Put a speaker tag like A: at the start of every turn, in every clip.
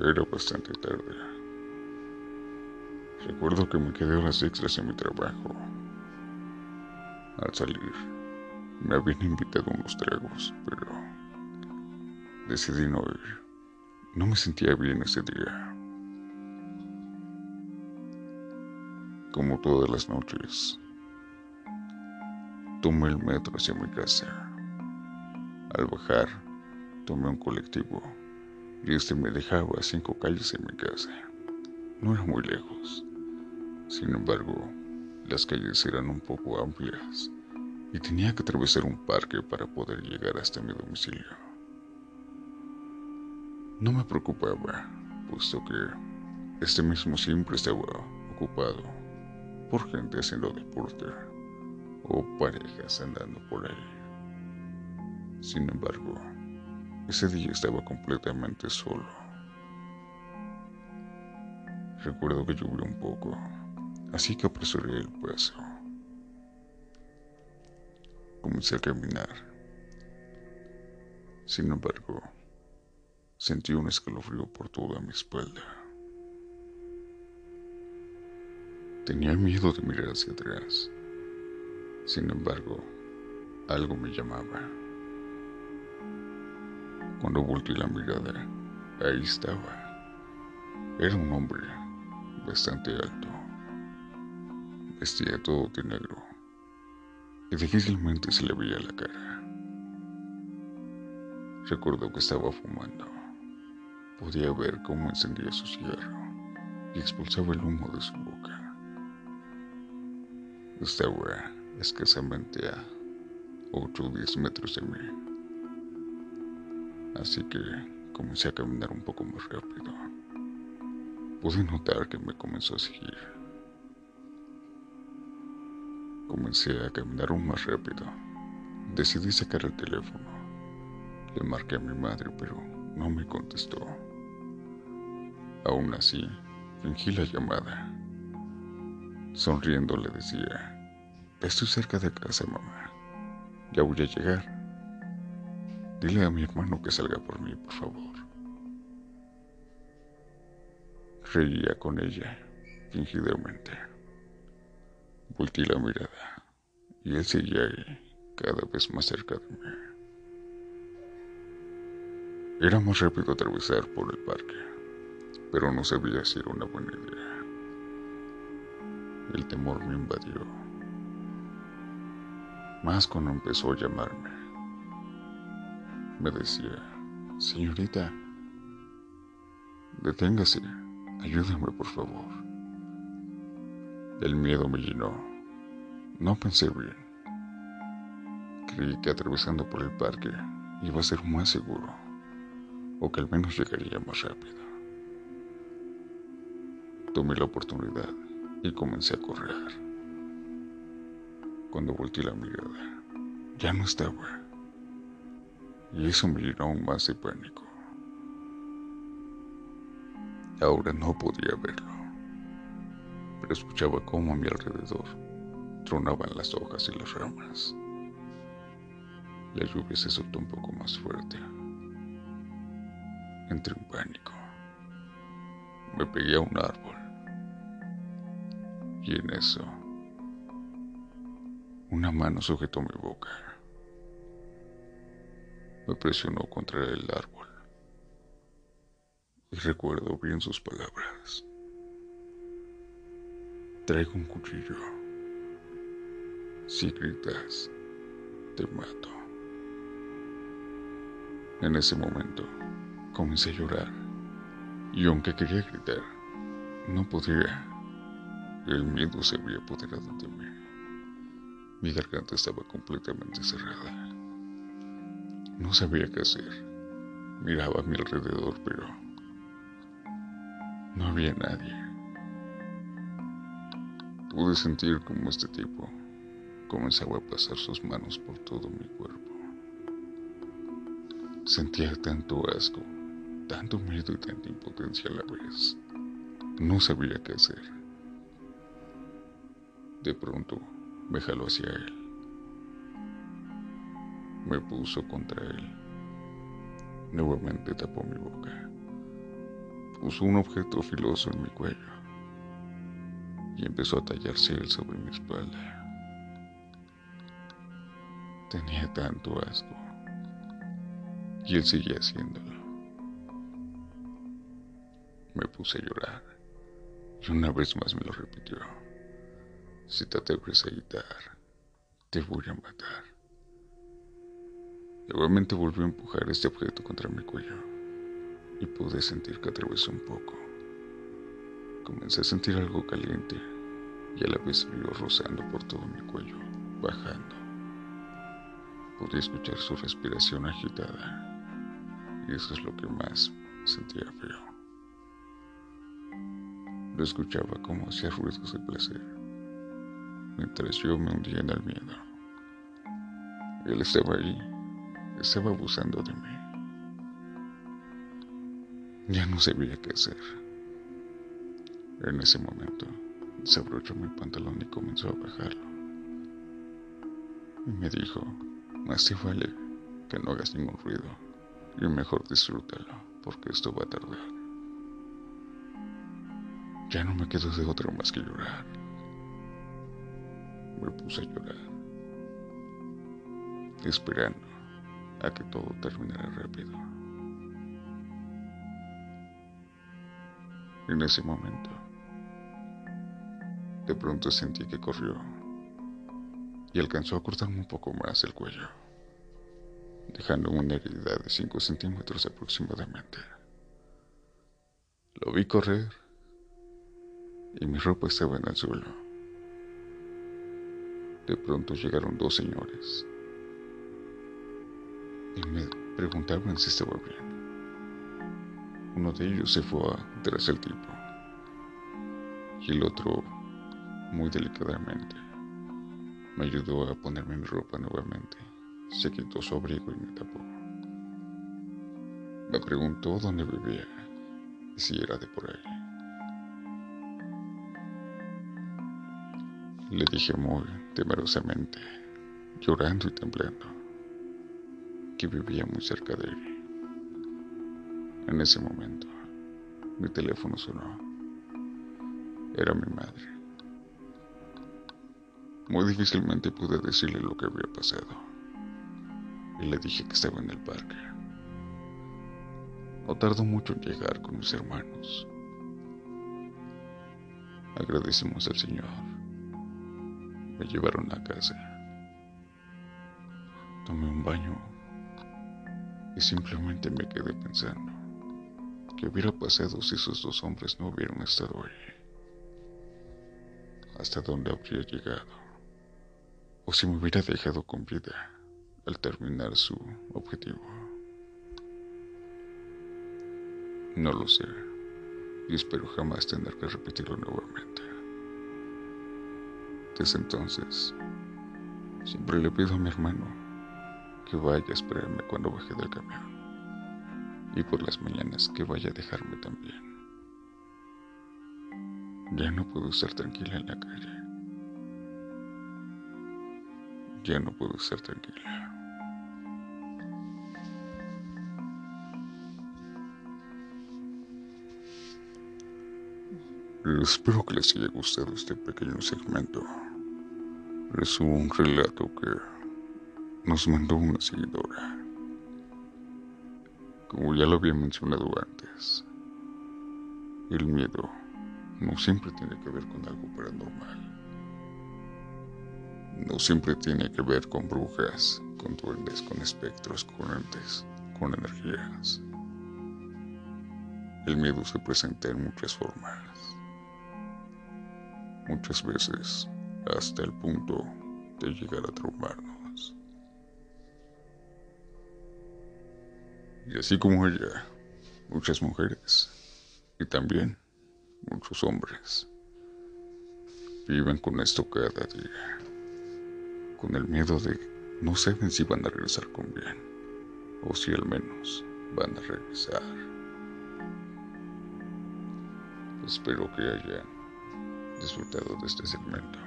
A: Era bastante tarde. Recuerdo que me quedé horas extras en mi trabajo. Al salir, me habían invitado unos tragos, pero decidí no ir. No me sentía bien ese día. Como todas las noches, tomé el metro hacia mi casa. Al bajar, tomé un colectivo y este me dejaba a cinco calles de mi casa. No era muy lejos. Sin embargo, las calles eran un poco amplias y tenía que atravesar un parque para poder llegar hasta mi domicilio. No me preocupaba, puesto que este mismo siempre estaba ocupado por gente haciendo deporte o parejas andando por ahí. Sin embargo, ese día estaba completamente solo. Recuerdo que llovió un poco, así que apresuré el paso. Comencé a caminar. Sin embargo, sentí un escalofrío por toda mi espalda. Tenía miedo de mirar hacia atrás. Sin embargo, algo me llamaba. Cuando volteé la mirada, ahí estaba. Era un hombre bastante alto. Vestía todo de negro y difícilmente se le veía la cara. Recuerdo que estaba fumando. Podía ver cómo encendía su cigarro y expulsaba el humo de su boca. Estaba escasamente a 8 o 10 metros de mí así que comencé a caminar un poco más rápido. Pude notar que me comenzó a seguir. Comencé a caminar aún más rápido. Decidí sacar el teléfono. Le marqué a mi madre, pero no me contestó. Aún así, fingí la llamada. Sonriendo le decía, estoy cerca de casa, mamá. Ya voy a llegar. Dile a mi hermano que salga por mí, por favor. Reía con ella, fingidamente. Volté la mirada y él seguía ahí, cada vez más cerca de mí. Era más rápido atravesar por el parque, pero no sabía si era una buena idea. El temor me invadió, más cuando empezó a llamarme me decía, señorita, deténgase, ayúdame por favor. El miedo me llenó. No pensé bien. Creí que atravesando por el parque iba a ser más seguro, o que al menos llegaría más rápido. Tomé la oportunidad y comencé a correr. Cuando volteé la mirada, ya no estaba y eso me llenó aún más de pánico. Ahora no podía verlo, pero escuchaba cómo a mi alrededor tronaban las hojas y las ramas. La lluvia se soltó un poco más fuerte. Entré en pánico. Me pegué a un árbol. Y en eso, una mano sujetó mi boca me presionó contra el árbol. Y recuerdo bien sus palabras. Traigo un cuchillo. Si gritas, te mato. En ese momento comencé a llorar y aunque quería gritar, no podía. El miedo se había apoderado de mí. Mi garganta estaba completamente cerrada. No sabía qué hacer. Miraba a mi alrededor, pero no había nadie. Pude sentir como este tipo comenzaba a pasar sus manos por todo mi cuerpo. Sentía tanto asco, tanto miedo y tanta impotencia a la vez. No sabía qué hacer. De pronto me jaló hacia él me puso contra él. Nuevamente tapó mi boca. puso un objeto filoso en mi cuello y empezó a tallarse él sobre mi espalda. Tenía tanto asco y él seguía haciéndolo. Me puse a llorar y una vez más me lo repitió. Si te atreves a gritar, te voy a matar. Nuevamente volvió a empujar este objeto contra mi cuello y pude sentir que atravesó un poco. Comencé a sentir algo caliente y a la vez frío rozando por todo mi cuello, bajando. Pude escuchar su respiración agitada y eso es lo que más sentía feo. Lo escuchaba como hacía ruidos de placer, mientras yo me hundía en el miedo. Él estaba ahí, estaba abusando de mí. Ya no sabía qué hacer. En ese momento, desabrochó mi pantalón y comenzó a bajarlo. Y me dijo, te vale que no hagas ningún ruido y mejor disfrútalo, porque esto va a tardar. Ya no me quedo de otra más que llorar. Me puse a llorar, esperando a que todo terminara rápido. En ese momento, de pronto sentí que corrió y alcanzó a cortarme un poco más el cuello dejando una herida de 5 centímetros aproximadamente. Lo vi correr y mi ropa estaba en el suelo. De pronto llegaron dos señores y me preguntaban si estaba bien. Uno de ellos se fue tras el tipo y el otro, muy delicadamente, me ayudó a ponerme mi ropa nuevamente se quitó su abrigo y me tapó. Me preguntó dónde vivía y si era de por ahí. Le dije muy temerosamente, llorando y temblando, que vivía muy cerca de él. En ese momento, mi teléfono sonó. Era mi madre. Muy difícilmente pude decirle lo que había pasado y le dije que estaba en el parque. No tardó mucho en llegar con mis hermanos. Agradecimos al Señor. Me llevaron a casa. Tomé un baño y simplemente me quedé pensando qué hubiera pasado si esos dos hombres no hubieran estado ahí. Hasta dónde habría llegado. O si me hubiera dejado con vida al terminar su objetivo. No lo sé y espero jamás tener que repetirlo nuevamente. Desde entonces, siempre le pido a mi hermano que vaya a esperarme cuando baje del camión y por las mañanas que vaya a dejarme también. Ya no puedo estar tranquila en la calle. Ya no puedo estar tranquila. Espero que les haya gustado este pequeño segmento. Es un relato que nos mandó una seguidora. Como ya lo había mencionado antes, el miedo no siempre tiene que ver con algo paranormal. No siempre tiene que ver con brujas, con duendes, con espectros, con entes, con energías. El miedo se presenta en muchas formas muchas veces hasta el punto de llegar a traumarnos. Y así como ella, muchas mujeres y también muchos hombres viven con esto cada día, con el miedo de no saben si van a regresar con bien o si al menos van a regresar. Espero que hayan disfrutado de este segmento.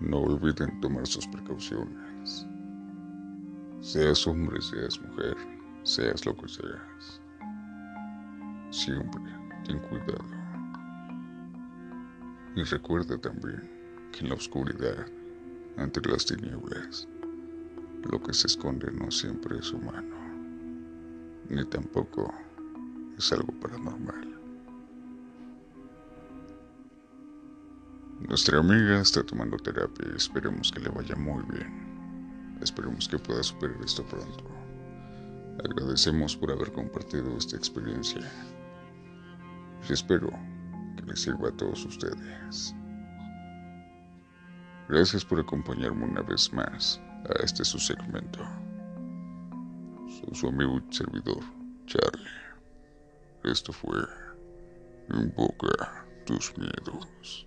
A: No olviden tomar sus precauciones. Seas hombre, seas mujer, seas lo que seas. Siempre ten cuidado. Y recuerda también que en la oscuridad, entre las tinieblas, lo que se esconde no siempre es humano, ni tampoco es algo paranormal. Nuestra amiga está tomando terapia y esperemos que le vaya muy bien. Esperemos que pueda superar esto pronto. Agradecemos por haber compartido esta experiencia. Y espero que les sirva a todos ustedes. Gracias por acompañarme una vez más a este su segmento. Soy su amigo y servidor, Charlie. Esto fue Invoca tus miedos.